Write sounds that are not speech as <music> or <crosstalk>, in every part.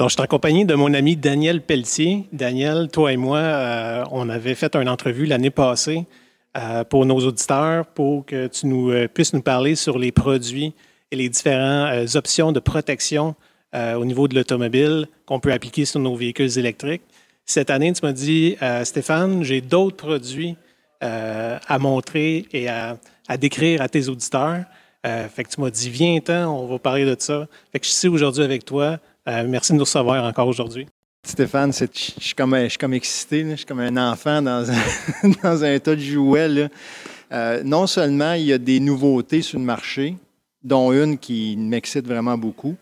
Alors, je suis en compagnie de mon ami Daniel Pelletier. Daniel, toi et moi, euh, on avait fait une entrevue l'année passée euh, pour nos auditeurs pour que tu nous, euh, puisses nous parler sur les produits et les différentes options de protection au niveau de l'automobile qu'on peut appliquer sur nos véhicules électriques. Cette année, tu m'as dit, Stéphane, j'ai d'autres produits à montrer et à, décrire à tes auditeurs. Fait que tu m'as dit, viens-t'en, on va parler de ça. Fait que je suis aujourd'hui avec toi. Euh, merci de nous recevoir encore aujourd'hui. Stéphane, je suis comme, comme excité, je suis comme un enfant dans un, <laughs> tas de jouets. Euh, non seulement il y a des nouveautés sur le marché, dont une qui m'excite vraiment beaucoup,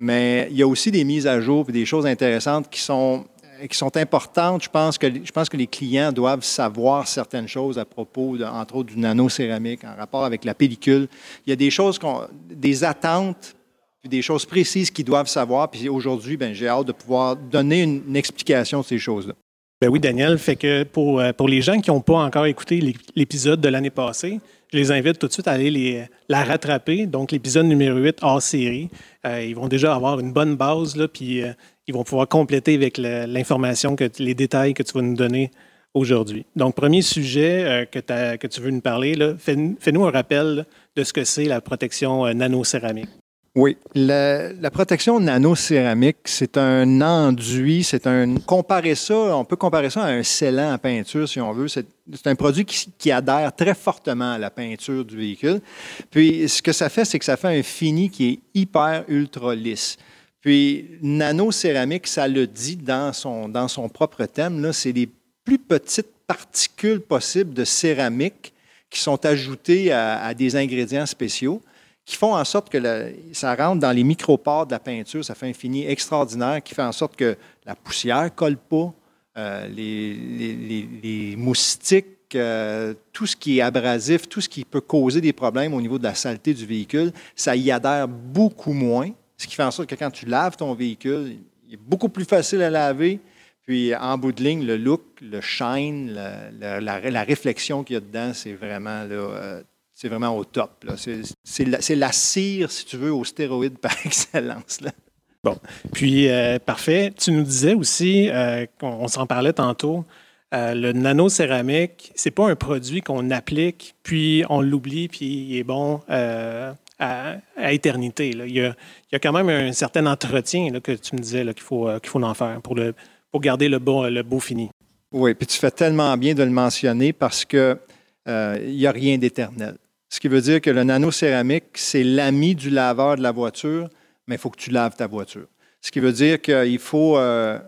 mais il y a aussi des mises à jour et des choses intéressantes qui sont sont importantes. Je pense que les clients doivent savoir certaines choses à propos, entre autres, du nano-céramique en rapport avec la pellicule. Il y a des choses, des attentes, puis des choses précises qu'ils doivent savoir. Puis aujourd'hui, ben, j'ai hâte de pouvoir donner une, explication de ces choses-là. Ben oui, Daniel. Fait que pour, euh, pour les gens qui n'ont pas encore écouté l'épisode de l'année passée, je les invite tout de suite à aller la rattraper. Donc, l'épisode numéro 8 hors série. Euh, ils vont déjà avoir une bonne base, là, puis euh, ils vont pouvoir compléter avec l'information, les détails que tu vas nous donner aujourd'hui. Donc, premier sujet que, tu veux nous parler, fais-nous un rappel de ce que c'est la protection nanocéramique. Oui, la, protection nanocéramique, c'est un enduit, c'est un. Comparer ça, on peut comparer ça à un scellant à peinture, si on veut. C'est un produit qui, adhère très fortement à la peinture du véhicule. Puis, ce que ça fait, c'est que ça fait un fini qui est hyper ultra lisse. Puis, nanocéramique, ça le dit dans son, dans son propre thème, c'est les plus petites particules possibles de céramique qui sont ajoutées à, des ingrédients spéciaux qui font en sorte que ça rentre dans les micropores de la peinture. Ça fait un fini extraordinaire qui fait en sorte que la poussière ne colle pas, euh, les, moustiques, euh, tout ce qui est abrasif, tout ce qui peut causer des problèmes au niveau de la saleté du véhicule, ça y adhère beaucoup moins. Ce qui fait en sorte que quand tu laves ton véhicule, il est beaucoup plus facile à laver. Puis en bout de ligne, le look, le shine, la, réflexion qu'il y a dedans, c'est vraiment, euh, c'est vraiment au top. C'est, la, cire, si tu veux, aux stéroïdes par <laughs> excellence. Bon. Puis, euh, parfait. Tu nous disais aussi, euh, on, s'en parlait tantôt, le nanocéramique, c'est pas un produit qu'on applique, puis on l'oublie, puis il est bon à, éternité. Il, y a, quand même un certain entretien que tu me disais qu'il faut, euh, qu'il faut en faire pour, le, pour garder le beau, le beau fini. Oui, puis tu fais tellement bien de le mentionner parce qu'il euh, n'y a rien d'éternel. Ce qui veut dire que le nanocéramique, c'est l'ami du laveur de la voiture, mais il faut que tu laves ta voiture. Ce qui veut dire qu'il faut, euh,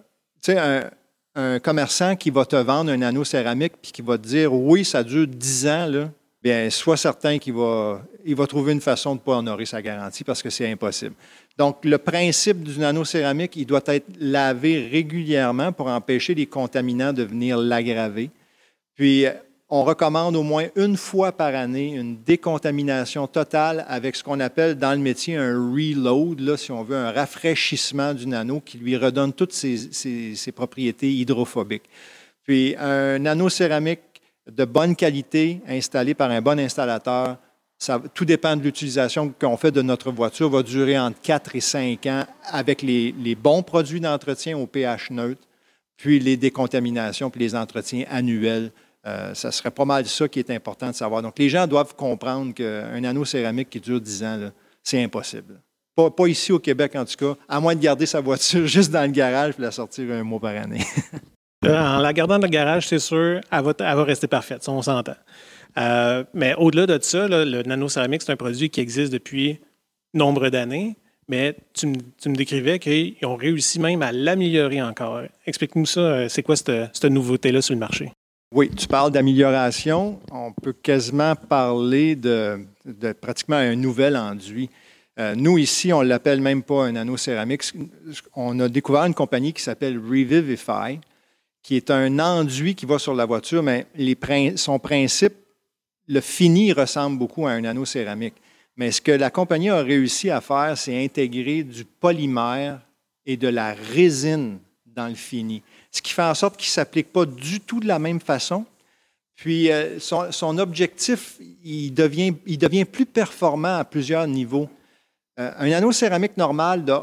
tu sais, un, commerçant qui va te vendre un nanocéramique puis qui va te dire, oui, ça dure 10 ans, là, bien, sois certain qu'il va, trouver une façon de ne pas honorer sa garantie parce que c'est impossible. Donc, le principe du nanocéramique, il doit être lavé régulièrement pour empêcher les contaminants de venir l'aggraver. Puis, on recommande au moins une fois par année une décontamination totale avec ce qu'on appelle dans le métier un reload, là, si on veut, un rafraîchissement du nano qui lui redonne toutes ses, propriétés hydrophobiques. Puis, un nanocéramique de bonne qualité installé par un bon installateur. Ça, tout dépend de l'utilisation qu'on fait de notre voiture, va durer entre 4 et 5 ans avec les, bons produits d'entretien au pH neutre, puis les décontaminations, puis les entretiens annuels. Euh, ça serait pas mal ça qui est important de savoir. Donc, les gens doivent comprendre qu'un anneau céramique qui dure 10 ans, c'est impossible. Pas, ici au Québec, en tout cas, à moins de garder sa voiture <laughs> juste dans le garage et la sortir un mois par année. <laughs> Euh, en la gardant dans le garage, c'est sûr, elle va, rester parfaite, ça, on s'entend. Euh, mais au-delà de ça, le nanocéramique, c'est un produit qui existe depuis nombre d'années, mais tu, me décrivais qu'ils ont réussi même à l'améliorer encore. Explique-nous ça, c'est quoi cette, nouveauté-là sur le marché? Oui, tu parles d'amélioration. On peut quasiment parler de, pratiquement un nouvel enduit. nous, ici, on ne l'appelle même pas un nanocéramique. On a découvert une compagnie qui s'appelle Revivify, qui est un enduit qui va sur la voiture, mais son principe, le fini ressemble beaucoup à un anneau céramique. Mais ce que la compagnie a réussi à faire, c'est intégrer du polymère et de la résine dans le fini, ce qui fait en sorte qu'il ne s'applique pas du tout de la même façon. Puis euh, son, objectif, il devient, il devient plus performant à plusieurs niveaux. Euh, un anneau céramique normal de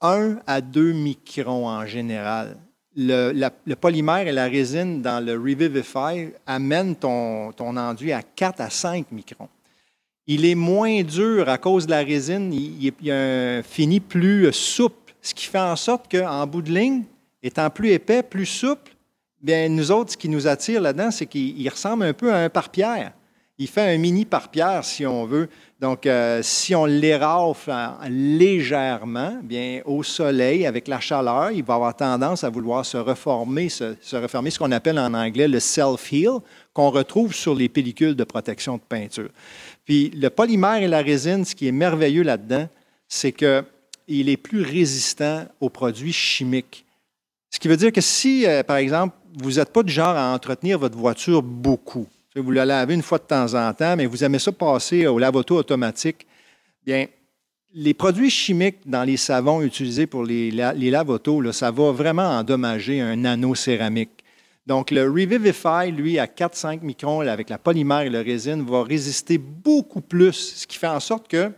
1 à 2 microns en général. Le, polymère et la résine dans le Revivify amènent ton, ton enduit à 4 à 5 microns. Il est moins dur à cause de la résine, il, il y a un fini plus souple, ce qui fait en sorte qu'en bout de ligne, étant plus épais, plus souple, bien, nous autres, ce qui nous attire là-dedans, c'est qu'il ressemble un peu à un pare-pierre. Il fait un mini pare-pierre, si on veut. Donc, euh, si on l'érafle légèrement, bien, au soleil, avec la chaleur, il va avoir tendance à vouloir se reformer, se, se refermer, ce qu'on appelle en anglais le self-heal, qu'on retrouve sur les pellicules de protection de peinture. Puis, le polymère et la résine, ce qui est merveilleux là-dedans, c'est qu'il est plus résistant aux produits chimiques. Ce qui veut dire que si, euh, par exemple, vous n'êtes pas du genre à entretenir votre voiture beaucoup, vous la lavez une fois de temps en temps, mais vous aimez ça passer au lave-auto automatique, bien, les produits chimiques dans les savons utilisés pour les, les lave-autos, ça va vraiment endommager un nano céramique. Donc, le Revivify, lui, à 4-5 microns, avec la polymère et la résine, va résister beaucoup plus, ce qui fait en sorte que,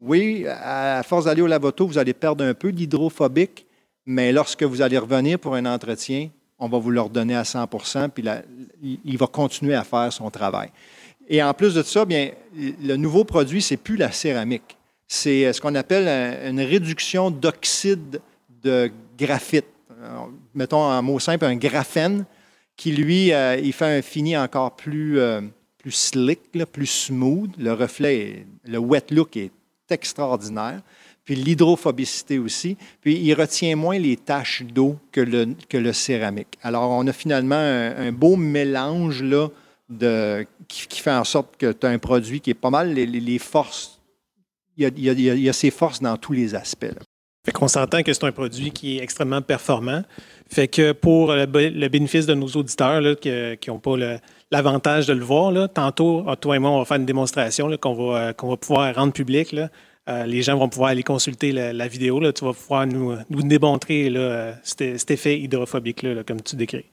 oui, à force d'aller au lave-auto, vous allez perdre un peu d'hydrophobique, mais lorsque vous allez revenir pour un entretien, on va vous le redonner à 100% puis il va continuer à faire son travail. Et en plus de ça, bien, le nouveau produit, c'est plus la céramique. C'est ce qu'on appelle une réduction d'oxyde de graphite. mettons en mot simple, un graphène qui, lui, euh, il fait un fini encore plus, euh, plus slick, plus smooth. Le reflet, le wet look est extraordinaire puis l'hydrophobicité aussi. Puis il retient moins les taches d'eau que le, que le céramique. Alors, on a finalement un, beau mélange là, de, qui, fait en sorte que tu as un produit qui est pas mal les, forces. Il y, a, il, y a, ses forces dans tous les aspects. Là. Fait qu'on s'entend que c'est un produit qui est extrêmement performant. Fait que pour le, bénéfice de nos auditeurs là, qui n'ont pas l'avantage de le voir, là, tantôt, toi et moi, on va faire une démonstration qu'on va, qu'on va pouvoir rendre publique. Euh, les gens vont pouvoir aller consulter la, vidéo. Là. Tu vas pouvoir nous, démontrer là, cet, effet hydrophobique là, comme tu décris.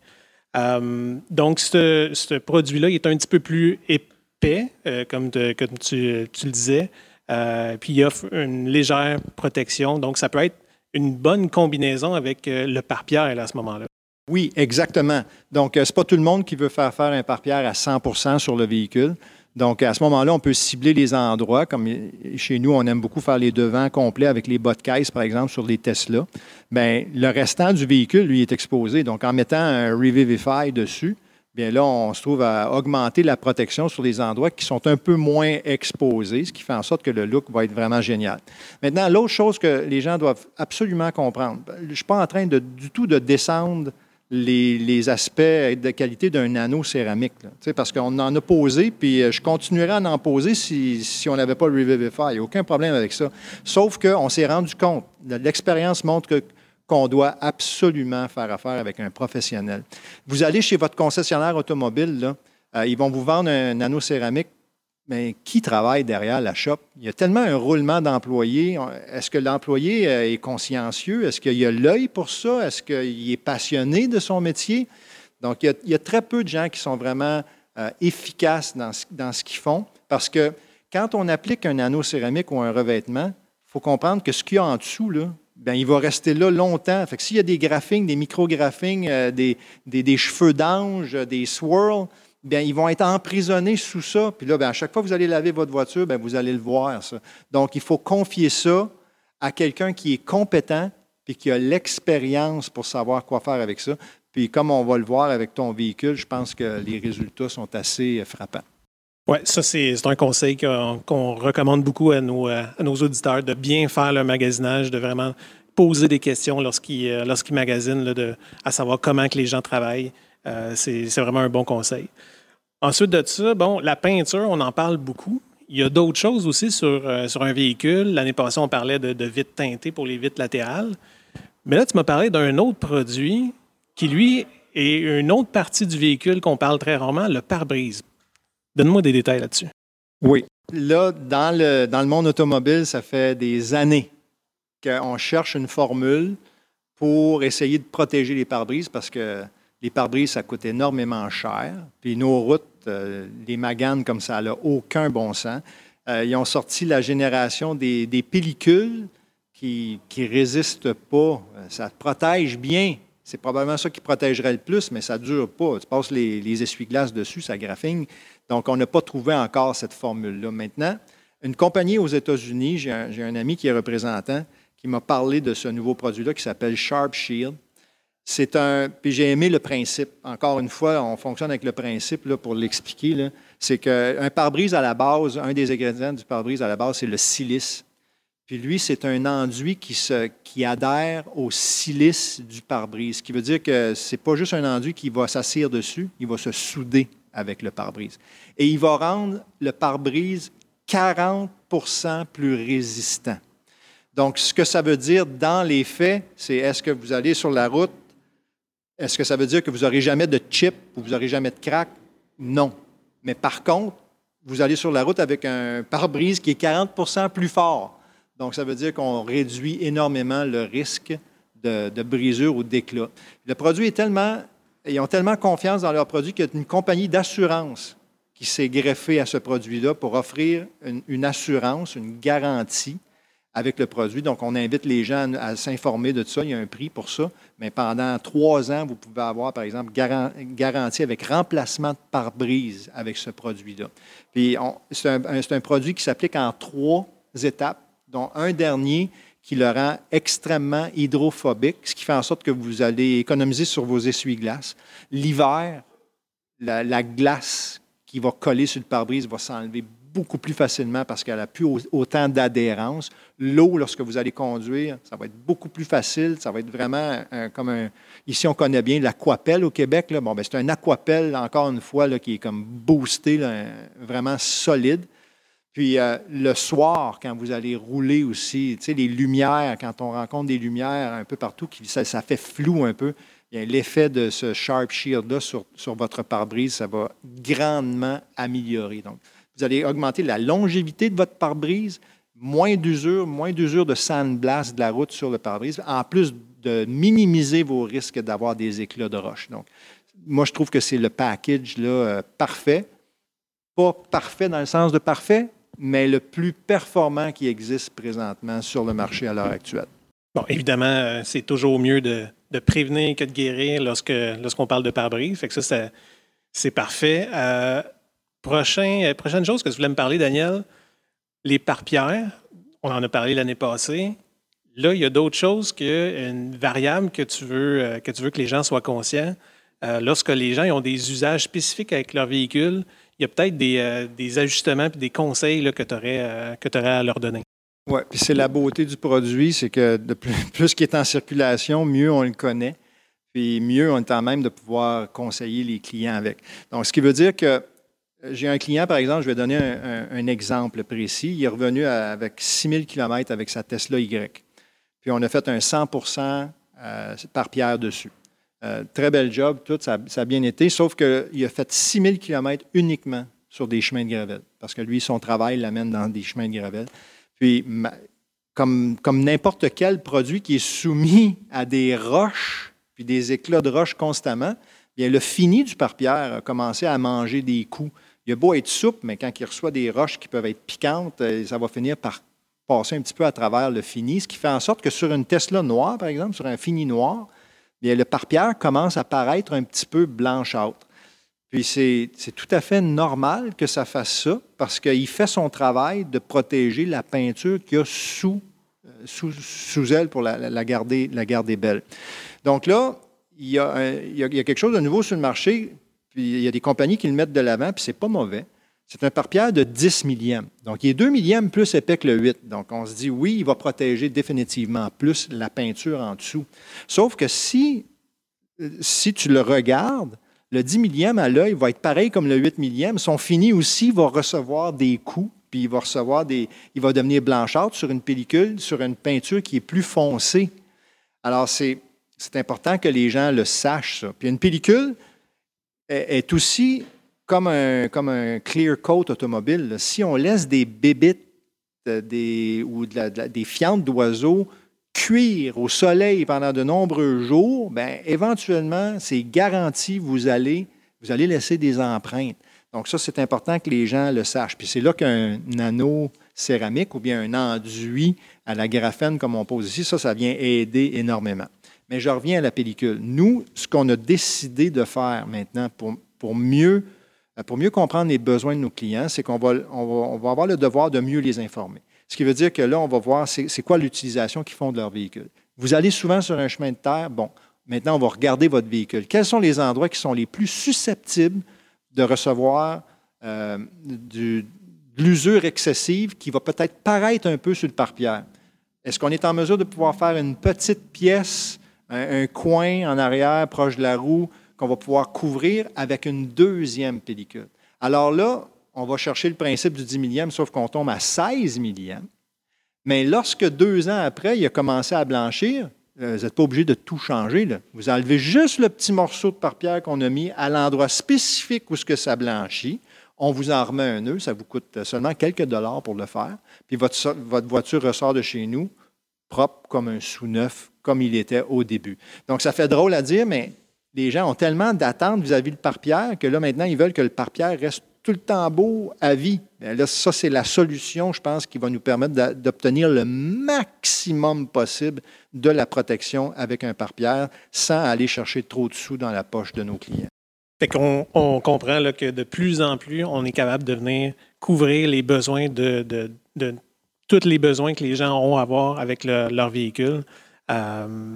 Euh, donc, ce, produit-là est un petit peu plus épais, euh, comme, tu, le disais. puis il offre une légère protection. Donc, ça peut être une bonne combinaison avec le pare-pierre à ce moment-là. Oui, exactement. Donc, ce n'est pas tout le monde qui veut faire faire un pare-pierre à 100% sur le véhicule. Donc, à ce moment-là, on peut cibler les endroits. Comme chez nous, on aime beaucoup faire les devants complets avec les bas de caisse, par exemple, sur les Tesla. Bien, le restant du véhicule, lui, est exposé. Donc, en mettant un Revivify dessus, bien là, on se trouve à augmenter la protection sur les endroits qui sont un peu moins exposés, ce qui fait en sorte que le look va être vraiment génial. Maintenant, l'autre chose que les gens doivent absolument comprendre, je ne suis pas en train de, du tout de descendre les, aspects de qualité d'un nano céramique. parce qu'on en a posé, puis euh, je continuerai à en poser si, si on n'avait pas le Revivify. Il n'y a aucun problème avec ça. Sauf qu'on s'est rendu compte, l'expérience montre qu'on doit absolument faire affaire avec un professionnel. Vous allez chez votre concessionnaire automobile, euh, ils vont vous vendre un nano céramique mais qui travaille derrière la shop? Il y a tellement un roulement d'employés. Est-ce que l'employé euh, est consciencieux? Est-ce qu'il a l'œil pour ça? Est-ce qu'il est passionné de son métier? Donc, il y a, très peu de gens qui sont vraiment euh, efficaces dans ce, qu'ils font parce que quand on applique un anneau céramique ou un revêtement, il faut comprendre que ce qu'il y a en dessous, là, bien, il va rester là longtemps. Fait s'il y a des graphings, des micro-graphings, euh, des, des, cheveux d'ange, des swirls, ils vont être emprisonnés sous ça. Puis là, à chaque fois que vous allez laver votre voiture, vous allez le voir. Donc, il faut confier ça à quelqu'un qui est compétent et qui a l'expérience pour savoir quoi faire avec ça. Puis, comme on va le voir avec ton véhicule, je pense que les résultats sont assez frappants. Oui, ça, c'est un conseil qu'on recommande beaucoup à nos, à nos, auditeurs, de bien faire le magasinage, de vraiment poser des questions lorsqu'ils euh, magasinent, à savoir comment que les gens travaillent. Euh, c'est vraiment un bon conseil. Ensuite de ça, bon, la peinture, on en parle beaucoup. Il y a d'autres choses aussi sur, euh, sur un véhicule. L'année passée, on parlait de, de vitres teintées pour les vitres latérales. Mais là, tu m'as parlé d'un autre produit qui, lui, est une autre partie du véhicule qu'on parle très rarement, le pare-brise. Donne-moi des détails là-dessus. Oui. Là, dans le, dans le monde automobile, ça fait des années qu'on cherche une formule pour essayer de protéger les pare-brises parce que les pare-brises, ça coûte énormément cher. Puis nos routes, euh, les maganes comme ça, n'a aucun bon sens. Euh, ils ont sorti la génération des, pellicules qui ne résistent pas. Ça protège bien. C'est probablement ça qui protégerait le plus, mais ça ne dure pas. Tu passes les, essuie-glaces dessus, ça graffine. Donc, on n'a pas trouvé encore cette formule-là. Maintenant, une compagnie aux États-Unis, j'ai un, un, ami qui est représentant, qui m'a parlé de ce nouveau produit-là qui s'appelle Sharp Shield. C'est un. Puis j'ai aimé le principe. Encore une fois, on fonctionne avec le principe là, pour l'expliquer. C'est qu'un pare-brise à la base, un des ingrédients du pare-brise à la base, c'est le silice. Puis lui, c'est un enduit qui, se, qui adhère au silice du pare-brise, ce qui veut dire que ce n'est pas juste un enduit qui va s'assire dessus, il va se souder avec le pare-brise. Et il va rendre le pare-brise 40% plus résistant. Donc, ce que ça veut dire dans les faits, c'est est-ce que vous allez sur la route, est-ce que ça veut dire que vous n'aurez jamais de chip ou vous n'aurez jamais de crack? Non. Mais par contre, vous allez sur la route avec un pare-brise qui est 40 plus fort. Donc, ça veut dire qu'on réduit énormément le risque de, brisure ou d'éclat. Le produit est tellement, ils ont tellement confiance dans leur produit qu'il y a une compagnie d'assurance qui s'est greffée à ce produit-là pour offrir une assurance, une garantie avec le produit. Donc, on invite les gens à s'informer de ça. Il y a un prix pour ça. Mais pendant trois ans, vous pouvez avoir, par exemple, garantie avec remplacement de pare-brise avec ce produit-là. Puis, c'est un, un, produit qui s'applique en trois étapes, dont un dernier qui le rend extrêmement hydrophobique, ce qui fait en sorte que vous allez économiser sur vos essuie-glaces. L'hiver, la, la glace qui va coller sur le pare-brise va s'enlever beaucoup plus facilement parce qu'elle n'a plus autant d'adhérence. L'eau, lorsque vous allez conduire, ça va être beaucoup plus facile. Ça va être vraiment comme un. Ici, on connaît bien l'aquapelle au Québec. Là. Bon, ben, c'est un aquapelle, encore une fois, qui est comme boosté, vraiment solide. Puis euh, le soir, quand vous allez rouler aussi, tu sais, les lumières, quand on rencontre des lumières un peu partout, ça fait flou un peu. L'effet de ce Sharp Shield-là sur, sur votre pare-brise, ça va grandement améliorer. Donc, vous allez augmenter la longévité de votre pare-brise, moins d'usure, moins d'usure de sandblast de la route sur le pare-brise, en plus de minimiser vos risques d'avoir des éclats de roche. Donc, moi, je trouve que c'est le package là, euh, parfait. Pas parfait dans le sens de parfait, mais le plus performant qui existe présentement sur le marché à l'heure actuelle. Bon, évidemment, euh, c'est toujours mieux de, prévenir que de guérir lorsque, lorsqu'on parle de pare-brise. Fait que ça, c'est parfait. Euh, Euh, prochaine chose que tu voulais me parler, Daniel, les parpières. On en a parlé l'année passée. Là, il y a d'autres choses qu'une variable que tu, veux, euh, que tu veux que les gens soient conscients. Euh, lorsque les gens ont des usages spécifiques avec leur véhicule, il y a peut-être des, ajustements et des conseils que tu aurais, aurais, à leur donner. Oui, puis c'est la beauté du produit, c'est que de plus, <laughs> plus qu'il est en circulation, mieux on le connaît, puis mieux on est en même de pouvoir conseiller les clients avec. Donc, ce qui veut dire que j'ai un client, par exemple, je vais donner un, exemple précis. Il est revenu à, avec 6000 km avec sa Tesla Y. Puis on a fait un 100% euh, par pierre dessus. Euh, très bel job, tout, ça, a bien été, sauf qu'il a fait 6000 km uniquement sur des chemins de gravel, parce que lui, son travail l'amène dans des chemins de gravel. Puis, comme n'importe quel produit qui est soumis à des roches, puis des éclats de roches constamment, bien, le fini du pare-pierre a commencé à manger des coups il a beau être souple, mais quand il reçoit des roches qui peuvent être piquantes, euh, ça va finir par passer un petit peu à travers le fini, ce qui fait en sorte que sur une Tesla noire, par exemple, sur un fini noir, bien, le pare-pierre commence à paraître un petit peu blanchâtre. Puis c'est tout à fait normal que ça fasse ça parce qu'il fait son travail de protéger la peinture qu'il y a sous, euh, sous, sous, elle pour la, garder, la garder belle. Donc là, il y, a il y, a quelque chose de nouveau sur le marché puis il y a des compagnies qui le mettent de l'avant, puis c'est pas mauvais. C'est un pare-pierre de 10 millièmes. Donc, il est 2 millièmes plus épais que le 8. Donc, on se dit, oui, il va protéger définitivement plus la peinture en dessous. Sauf que si, si tu le regardes, le 10 millième à l'œil va être pareil comme le 8 millième. Son fini aussi va recevoir des coups, puis il va recevoir des. Il va devenir blanchâtre sur une pellicule, sur une peinture qui est plus foncée. Alors, c'est important que les gens le sachent, ça. Puis une pellicule, est aussi comme un, comme un clear coat automobile. Si on laisse des bébites euh, des, ou des fientes d'oiseaux cuire au soleil pendant de nombreux jours, bien, éventuellement, c'est garanti, vous allez, vous allez laisser des empreintes. Donc ça, c'est important que les gens le sachent. Puis c'est là qu'un anneau céramique ou bien un enduit à la graphène, comme on pose ici, ça, ça vient aider énormément. Mais je reviens à la pellicule. Nous, ce qu'on a décidé de faire maintenant pour, pour, mieux, pour mieux comprendre les besoins de nos clients, c'est qu'on va, on va, avoir le devoir de mieux les informer. Ce qui veut dire que là, on va voir c'est quoi l'utilisation qu'ils font de leur véhicule. Vous allez souvent sur un chemin de terre, bon, maintenant on va regarder votre véhicule. Quels sont les endroits qui sont les plus susceptibles de recevoir euh, de l'usure excessive qui va peut-être paraître un peu sur le pare-pierre? Est-ce qu'on est en mesure de pouvoir faire une petite pièce, un, coin en arrière proche de la roue qu'on va pouvoir couvrir avec une deuxième pellicule? Alors là, on va chercher le principe du 10 millième, sauf qu'on tombe à 16 millième. Mais lorsque deux ans après, il a commencé à blanchir, euh, vous n'êtes pas obligé de tout changer. Vous enlevez juste le petit morceau de pare-pierre qu'on a mis à l'endroit spécifique où ce que ça blanchit. On vous en remet un nœud, ça vous coûte seulement quelques dollars pour le faire. Puis votre voiture ressort de chez nous propre comme un sous-neuf, comme il était au début. Donc, ça fait drôle à dire, mais les gens ont tellement d'attentes vis-à-vis du pare-pierre que là, maintenant, ils veulent que le pare-pierre reste tout le temps beau à vie. là, ça, c'est la solution, je pense, qui va nous permettre d'obtenir le maximum possible de la protection avec un pare-pierre sans aller chercher trop de sous dans la poche de nos clients. Fait qu'on on comprend là, que de plus en plus, on est capable de venir couvrir les besoins de tous les besoins que les gens ont à avoir avec leur véhicule. Euh,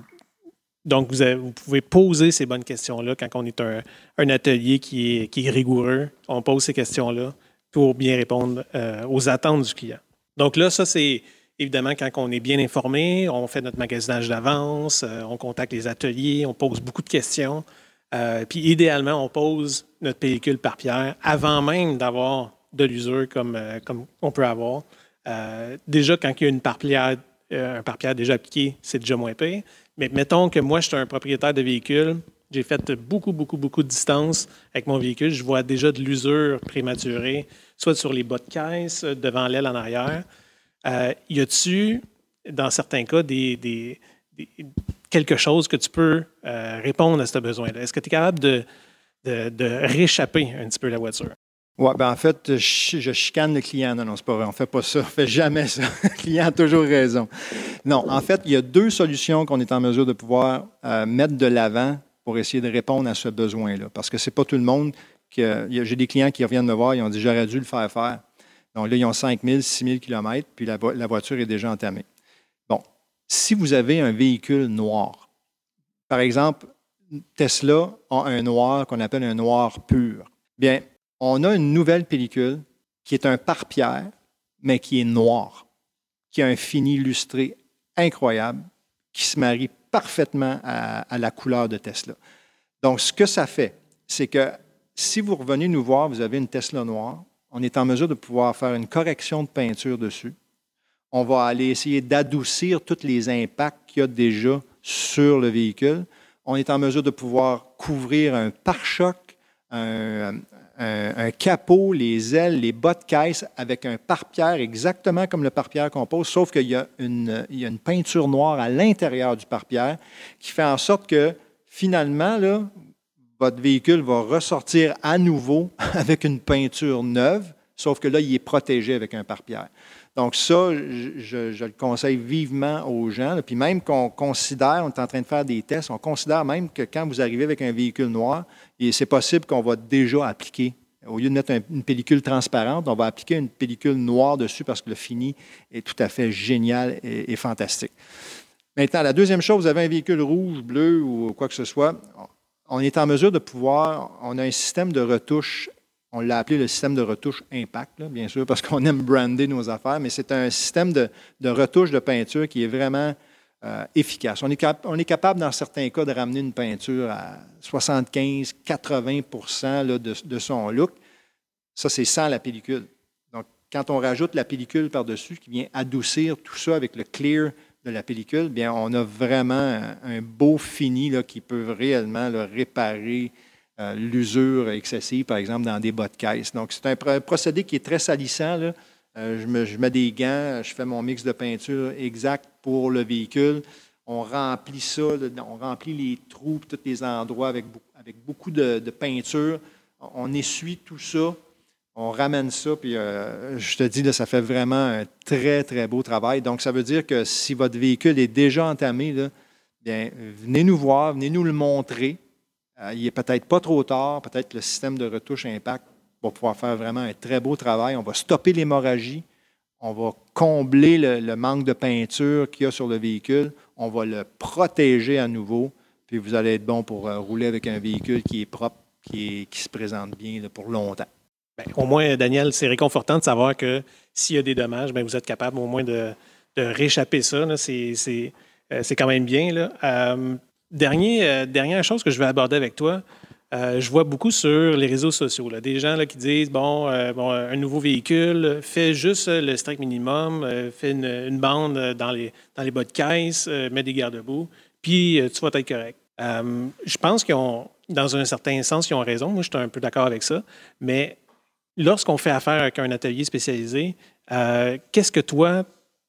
donc, vous, pouvez poser ces bonnes questions-là quand on est un, atelier qui est, rigoureux. On pose ces questions-là pour bien répondre euh, aux attentes du client. Donc là, ça, c'est évidemment quand on est bien informé, on fait notre magasinage d'avance, euh, on contacte les ateliers, on pose beaucoup de questions. Puis idéalement, on pose notre pellicule par pierre avant même d'avoir de l'usure comme on peut avoir. Déjà, quand il y a une parpierre, un parpierre déjà appliqué, c'est déjà moins pire. Mais mettons que moi, je suis un propriétaire de véhicule, j'ai fait beaucoup, beaucoup, beaucoup de distance avec mon véhicule. Je vois déjà de l'usure prématurée, soit sur les bas de caisse, devant l'aile en arrière. Euh, y a-tu, dans certains cas, quelque chose que tu peux euh, répondre à ce besoin-là? Est-ce que tu es capable de, de, de réchapper un petit peu la voiture? Oui, ben en fait, je, chicane le client. Non, non, c'est pas vrai. On fait pas ça. On ne fait jamais ça. <laughs> le client a toujours raison. Non, en fait, il y a deux solutions qu'on est en mesure de pouvoir euh, mettre de l'avant pour essayer de répondre à ce besoin-là. Parce que ce n'est pas tout le monde qui. J'ai des clients qui reviennent me voir, ils ont dit j'aurais dû le faire faire. Donc là, ils ont 5 000, 6 000 km, puis la, la voiture est déjà entamée. Bon, si vous avez un véhicule noir, par exemple, Tesla a un noir qu'on appelle un noir pur. Bien, on a une nouvelle pellicule qui est un pare-pierre, mais qui est noir, qui a un fini lustré incroyable, qui se marie parfaitement à, la couleur de Tesla. Donc, ce que ça fait, c'est que si vous revenez nous voir, vous avez une Tesla noire, on est en mesure de pouvoir faire une correction de peinture dessus. On va aller essayer d'adoucir tous les impacts qu'il y a déjà sur le véhicule. On est en mesure de pouvoir couvrir un pare-choc, un, un, capot, les ailes, les bas de caisse avec un pare-pierre exactement comme le pare-pierre qu'on pose, sauf qu'il y, a une, peinture noire à l'intérieur du pare-pierre qui fait en sorte que finalement, votre véhicule va ressortir à nouveau <laughs> avec une peinture neuve, sauf que là, il est protégé avec un pare-pierre. Donc ça, je, le conseille vivement aux gens. Puis même qu'on considère, on est en train de faire des tests, on considère même que quand vous arrivez avec un véhicule noir, c'est possible qu'on va déjà appliquer, au lieu de mettre une pellicule transparente, on va appliquer une pellicule noire dessus parce que le fini est tout à fait génial et, et fantastique. Maintenant, la deuxième chose, vous avez un véhicule rouge, bleu ou quoi que ce soit, on est en mesure de pouvoir, on a un système de retouche on l'a appelé le système de retouche impact, bien sûr, parce qu'on aime brander nos affaires, mais c'est un système de, retouche de peinture qui est vraiment euh. On est, capable, dans certains cas, de ramener une peinture à 75-80 de, de, son look. Ça, c'est sans la pellicule. Donc, quand on rajoute la pellicule par-dessus, qui vient adoucir tout ça avec le clear de la pellicule, bien, on a vraiment un, beau fini là, qui peut réellement réparer euh, l'usure excessive, par exemple, dans des bas de caisse. Donc, c'est un procédé qui est très salissant. Je, je, mets des gants, je fais mon mix de peinture exact pour le véhicule. On remplit ça, on remplit les trous, tous les endroits avec, avec beaucoup de, peinture. On essuie tout ça On ramène ça, puis euh, je te dis, ça fait vraiment un très, très beau travail. Donc, ça veut dire que si votre véhicule est déjà entamé, venez nous voir, venez nous le montrer. Euh, il est peut-être pas trop tard, peut-être le système de retouche impact va pouvoir faire vraiment un très beau travail. On va stopper l'hémorragie, on va combler le, manque de peinture qu'il y a sur le véhicule, on va le protéger à nouveau, puis vous allez être bon pour euh, rouler avec un véhicule qui est propre, qui, se présente bien pour longtemps. Ben, au moins, Daniel, c'est réconfortant de savoir que s'il y a des dommages, ben, vous êtes capable au moins de, réchapper ça. euh, c'est quand même bien. Euh, dernier, dernière chose que je vais aborder avec toi, euh, je vois beaucoup sur les réseaux sociaux des gens qui disent bon, euh, bon, un nouveau véhicule, fais juste le strict minimum, euh, fais une, bande dans les, dans les bas de caisse, euh, mets des garde-boue, puis euh, tu vas être correct. Euh, je pense qu'ils ont, dans un certain sens, ils ont raison. Moi, je suis un peu d'accord avec ça. Mais lorsqu'on fait affaire avec un atelier spécialisé, euh, qu'est-ce que toi,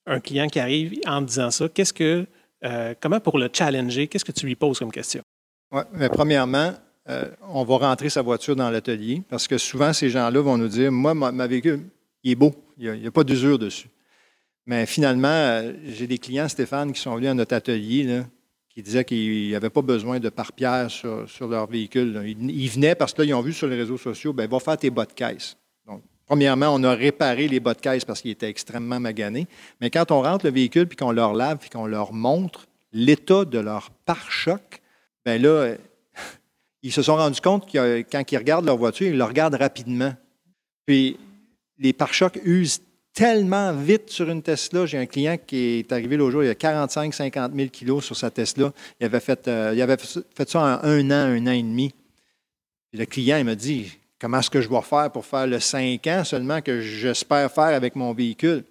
un client qui arrive en disant ça, qu'est-ce que, euh, comment pour le challenger, qu'est-ce que tu lui poses comme question? Ouais, mais premièrement, euh, on va rentrer sa voiture dans l'atelier parce que souvent, ces gens-là vont nous dire Moi, ma, véhicule, il est beau, il n'y a, pas d'usure dessus. Mais finalement, euh, j'ai des clients, Stéphane, qui sont venus à notre atelier, qui disaient qu'ils n'avaient pas besoin de pare-pierre sur, leur véhicule. Ils, venaient parce que là, ils ont vu sur les réseaux sociaux ben, va faire tes bas de caisse. Premièrement, on a réparé les bas de caisse parce qu'ils étaient extrêmement maganés. Mais quand on rentre le véhicule puis qu'on leur lave puis qu'on leur montre l'état de leur pare-choc, ben là, ils se sont rendus compte que quand ils regardent leur voiture, ils le regardent rapidement. Puis les pare-chocs usent tellement vite sur une Tesla. J'ai un client qui est arrivé l'autre jour, il a 45-50 000 kilos sur sa Tesla. Il avait fait, euh, il avait fait ça en un an, un an et demi. Le client, il m'a dit Comment est-ce que je vais faire pour faire le 5 ans seulement que j'espère faire avec mon véhicule?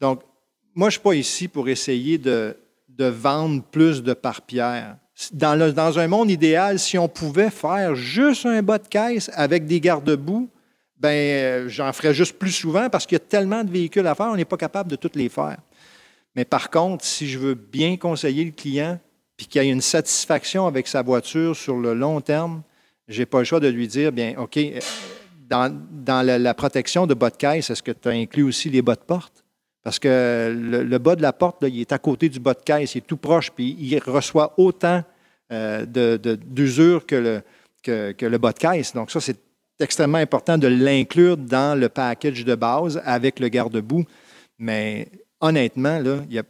Donc, moi, je ne suis pas ici pour essayer de, de vendre plus de pare-pierre. Dans, un monde idéal, si on pouvait faire juste un bas de caisse avec des garde-boue, ben, euh, j'en ferais juste plus souvent parce qu'il y a tellement de véhicules à faire, on n'est pas capable de tous les faire. Mais par contre, si je veux bien conseiller le client, puis qu'il y ait une satisfaction avec sa voiture sur le long terme, je n'ai pas le choix de lui dire, bien, OK, euh, dans, dans la, la protection de bas de caisse, est-ce que tu as inclus aussi les bas de porte? Parce que le, bas de la porte, il est à côté du bas de caisse, il est tout proche, puis il reçoit autant euh, d'usure que le, bas de caisse. Donc ça, c'est extrêmement important de l'inclure dans le package de base avec le garde-boue. Mais honnêtement, il y a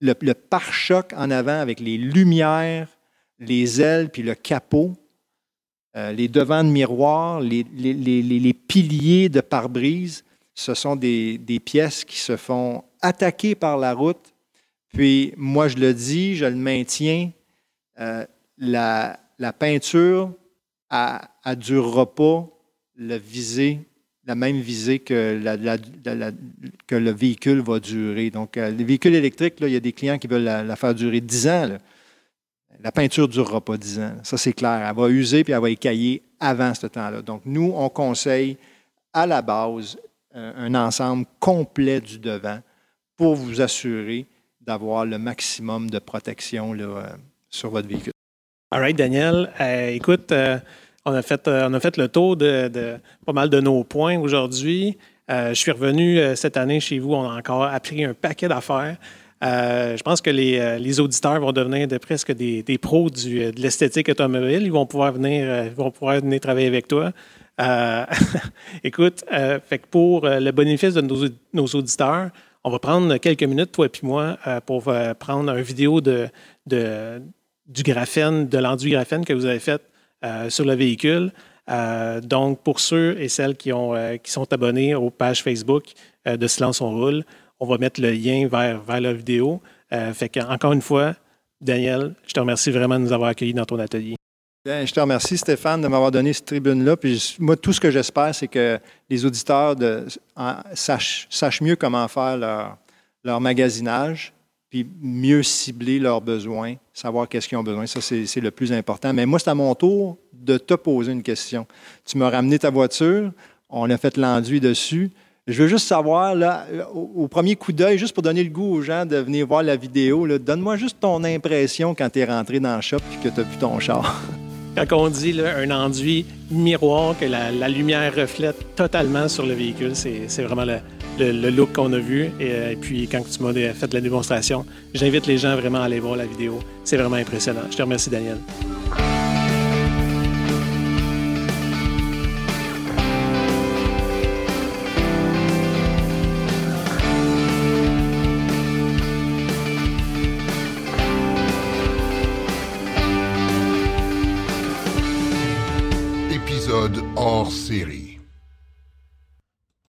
le, pare-choc en avant avec les lumières, les ailes, puis le capot, euh, les devants de miroir, les piliers de pare-brise, ce sont des, des pièces qui se font attaquer par la route. Puis moi, je le dis, je le maintiens, euh, la, la peinture ne durera pas la visée, la même visée que, que le véhicule va durer. Donc, euh, les véhicules électriques, là, il y a des clients qui veulent la, faire durer 10 ans. La peinture ne durera pas 10 ans. Ça, c'est clair. Elle va user puis elle va écailler avant ce temps-là. Donc, nous, on conseille à la base un ensemble complet du devant pour vous assurer d'avoir le maximum de protection là, euh, sur votre véhicule. All right, Daniel. Euh, écoute, euh, on, a fait, on a fait le tour de, pas mal de nos points aujourd'hui. Je suis revenu cette année chez vous. On a encore appris un paquet d'affaires. Je pense que les, les auditeurs vont devenir de presque des, des pros du, de l'esthétique automobile. Ils vont pouvoir venir, ils vont pouvoir venir travailler avec toi. Euh, <laughs> écoute, euh, fait que pour euh, le bénéfice de nos, auditeurs, on va prendre quelques minutes, toi et puis moi, pour prendre une vidéo de, du graphène, de l'enduit graphène que vous avez fait sur le véhicule. Donc, pour ceux et celles qui, ont, qui sont abonnés aux pages Facebook de Silence on roule, on va mettre le lien vers, vers la vidéo. Fait que, encore une fois, Daniel, je te remercie vraiment de nous avoir accueillis dans ton atelier. Je te remercie, Stéphane, de m'avoir donné cette tribune-là. Puis moi, tout ce que j'espère, c'est que les auditeurs sachent, mieux comment faire leur, magasinage, puis mieux cibler leurs besoins, savoir qu'est-ce qu'ils ont besoin. Ça, c'est le plus important. Mais moi, c'est à mon tour de te poser une question. Tu m'as ramené ta voiture, on a fait l'enduit dessus. Je veux juste savoir, au, au premier coup d'œil, juste pour donner le goût aux gens de venir voir la vidéo, donne-moi juste ton impression quand tu es rentré dans le shop et que tu as vu ton char. <laughs> Quand on dit un enduit miroir, que la, lumière reflète totalement sur le véhicule, c'est vraiment le, le- look qu'on a vu. Et, euh, et puis, quand tu m'as fait la démonstration, j'invite les gens vraiment à aller voir la vidéo. C'est vraiment impressionnant. Je te remercie, Daniel. Épisode hors série.